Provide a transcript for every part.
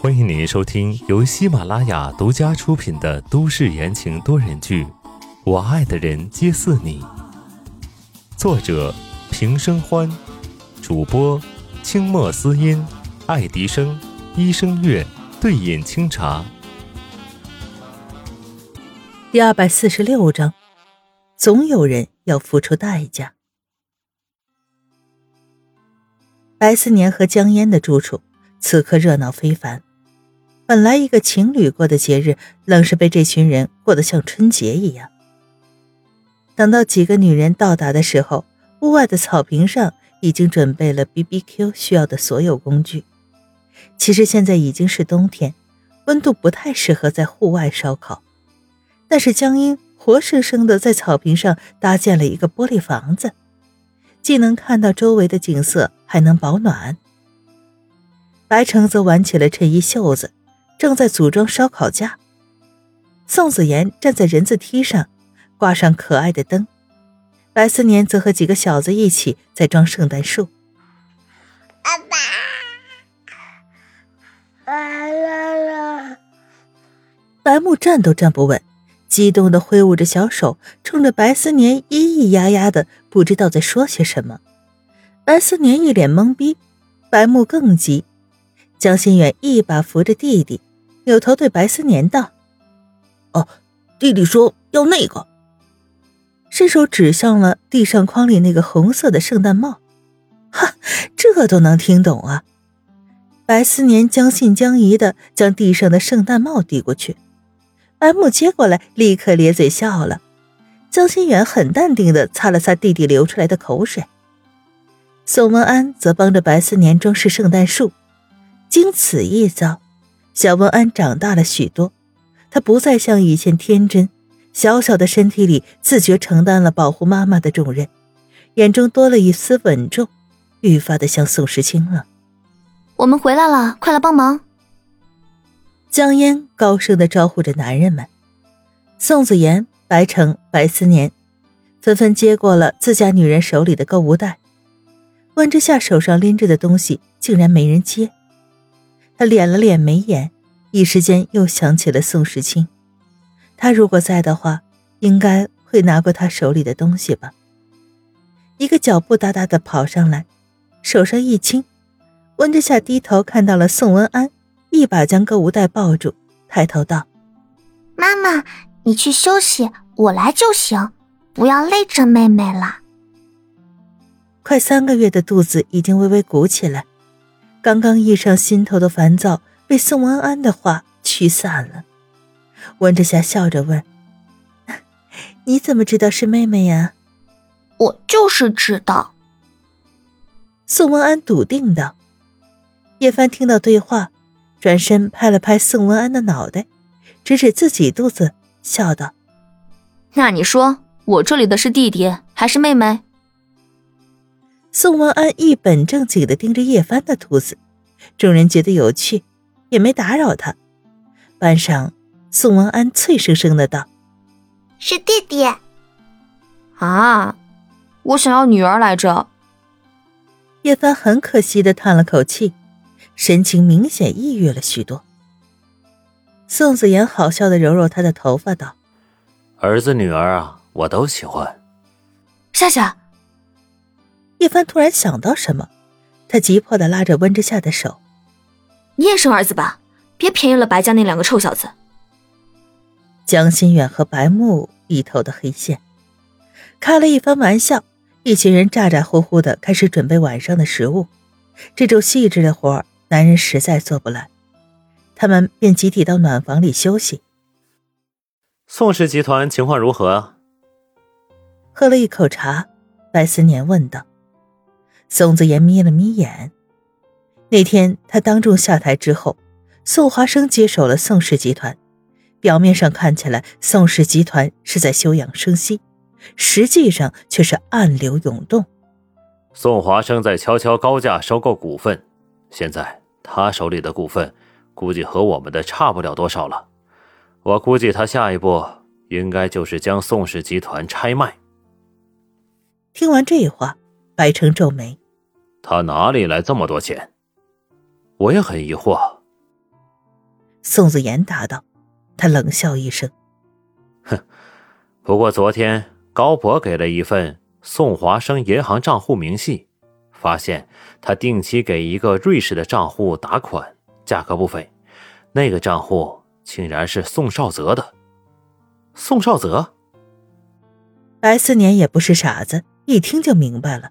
欢迎您收听由喜马拉雅独家出品的都市言情多人剧《我爱的人皆似你》，作者平生欢，主播清墨思音、爱迪生、医生月、对饮清茶。第二百四十六章，总有人要付出代价。白思年和江烟的住处此刻热闹非凡。本来一个情侣过的节日，愣是被这群人过得像春节一样。等到几个女人到达的时候，屋外的草坪上已经准备了 BBQ 需要的所有工具。其实现在已经是冬天，温度不太适合在户外烧烤，但是江英活生生的在草坪上搭建了一个玻璃房子，既能看到周围的景色，还能保暖。白橙则挽起了衬衣袖子。正在组装烧烤架，宋子妍站在人字梯上，挂上可爱的灯。白思年则和几个小子一起在装圣诞树。爸爸，来了！白木站都站不稳，激动的挥舞着小手，冲着白思年咿咿呀呀的，不知道在说些什么。白思年一脸懵逼，白木更急。江心远一把扶着弟弟。扭头对白思年道：“哦，弟弟说要那个。”伸手指向了地上筐里那个红色的圣诞帽。哈，这都能听懂啊！白思年将信将疑的将地上的圣诞帽递过去，白木接过来，立刻咧嘴笑了。江心远很淡定的擦了擦弟弟流出来的口水。宋文安则帮着白思年装饰圣诞树。经此一遭。小文安长大了许多，他不再像以前天真，小小的身体里自觉承担了保护妈妈的重任，眼中多了一丝稳重，愈发的像宋时清了。我们回来了，快来帮忙！江烟高声的招呼着男人们，宋子妍、白城、白思年纷纷接过了自家女人手里的购物袋，温之夏手上拎着的东西竟然没人接。他敛了敛眉眼，一时间又想起了宋时清。他如果在的话，应该会拿过他手里的东西吧。一个脚步哒哒的跑上来，手上一轻，温之夏低头看到了宋文安，一把将购物袋抱住，抬头道：“妈妈，你去休息，我来就行，不要累着妹妹了。”快三个月的肚子已经微微鼓起来。刚刚溢上心头的烦躁被宋安安的话驱散了。温之夏笑着问：“ 你怎么知道是妹妹呀？”“我就是知道。”宋文安笃定道。叶帆听到对话，转身拍了拍宋文安的脑袋，指指自己肚子，笑道：“那你说我这里的是弟弟还是妹妹？”宋文安一本正经的盯着叶帆的肚子，众人觉得有趣，也没打扰他。半晌，宋文安脆生生的道：“是弟弟。”啊，我想要女儿来着。叶帆很可惜的叹了口气，神情明显抑郁了许多。宋子妍好笑的揉揉他的头发道：“儿子女儿啊，我都喜欢。”夏夏。叶帆突然想到什么，他急迫的拉着温之夏的手：“你也生儿子吧，别便宜了白家那两个臭小子。”江心远和白木一头的黑线，开了一番玩笑，一群人咋咋呼呼的开始准备晚上的食物。这种细致的活男人实在做不来，他们便集体到暖房里休息。宋氏集团情况如何啊？喝了一口茶，白思年问道。宋子言眯了眯眼。那天他当众下台之后，宋华生接手了宋氏集团。表面上看起来宋氏集团是在休养生息，实际上却是暗流涌动。宋华生在悄悄高价收购股份，现在他手里的股份估计和我们的差不了多少了。我估计他下一步应该就是将宋氏集团拆卖。听完这话，白城皱眉。他哪里来这么多钱？我也很疑惑。宋子言答道，他冷笑一声：“哼，不过昨天高博给了一份宋华生银行账户明细，发现他定期给一个瑞士的账户打款，价格不菲。那个账户竟然是宋少泽的。宋少泽，白思年也不是傻子，一听就明白了，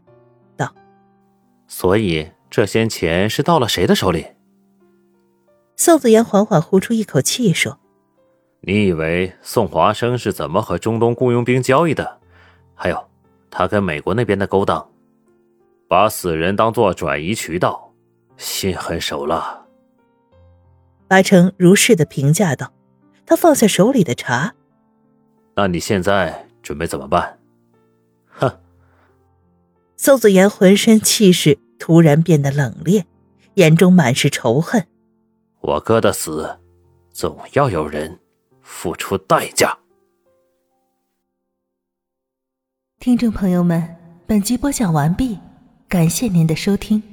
道：“所以这些钱是到了谁的手里？”宋子言缓缓呼出一口气，说：“你以为宋华生是怎么和中东雇佣兵交易的？还有，他跟美国那边的勾当，把死人当做转移渠道，心狠手辣。”白成如是的评价道。他放下手里的茶：“那你现在准备怎么办？”哼。宋子言浑身气势突然变得冷冽，眼中满是仇恨。我哥的死，总要有人付出代价。听众朋友们，本集播讲完毕，感谢您的收听。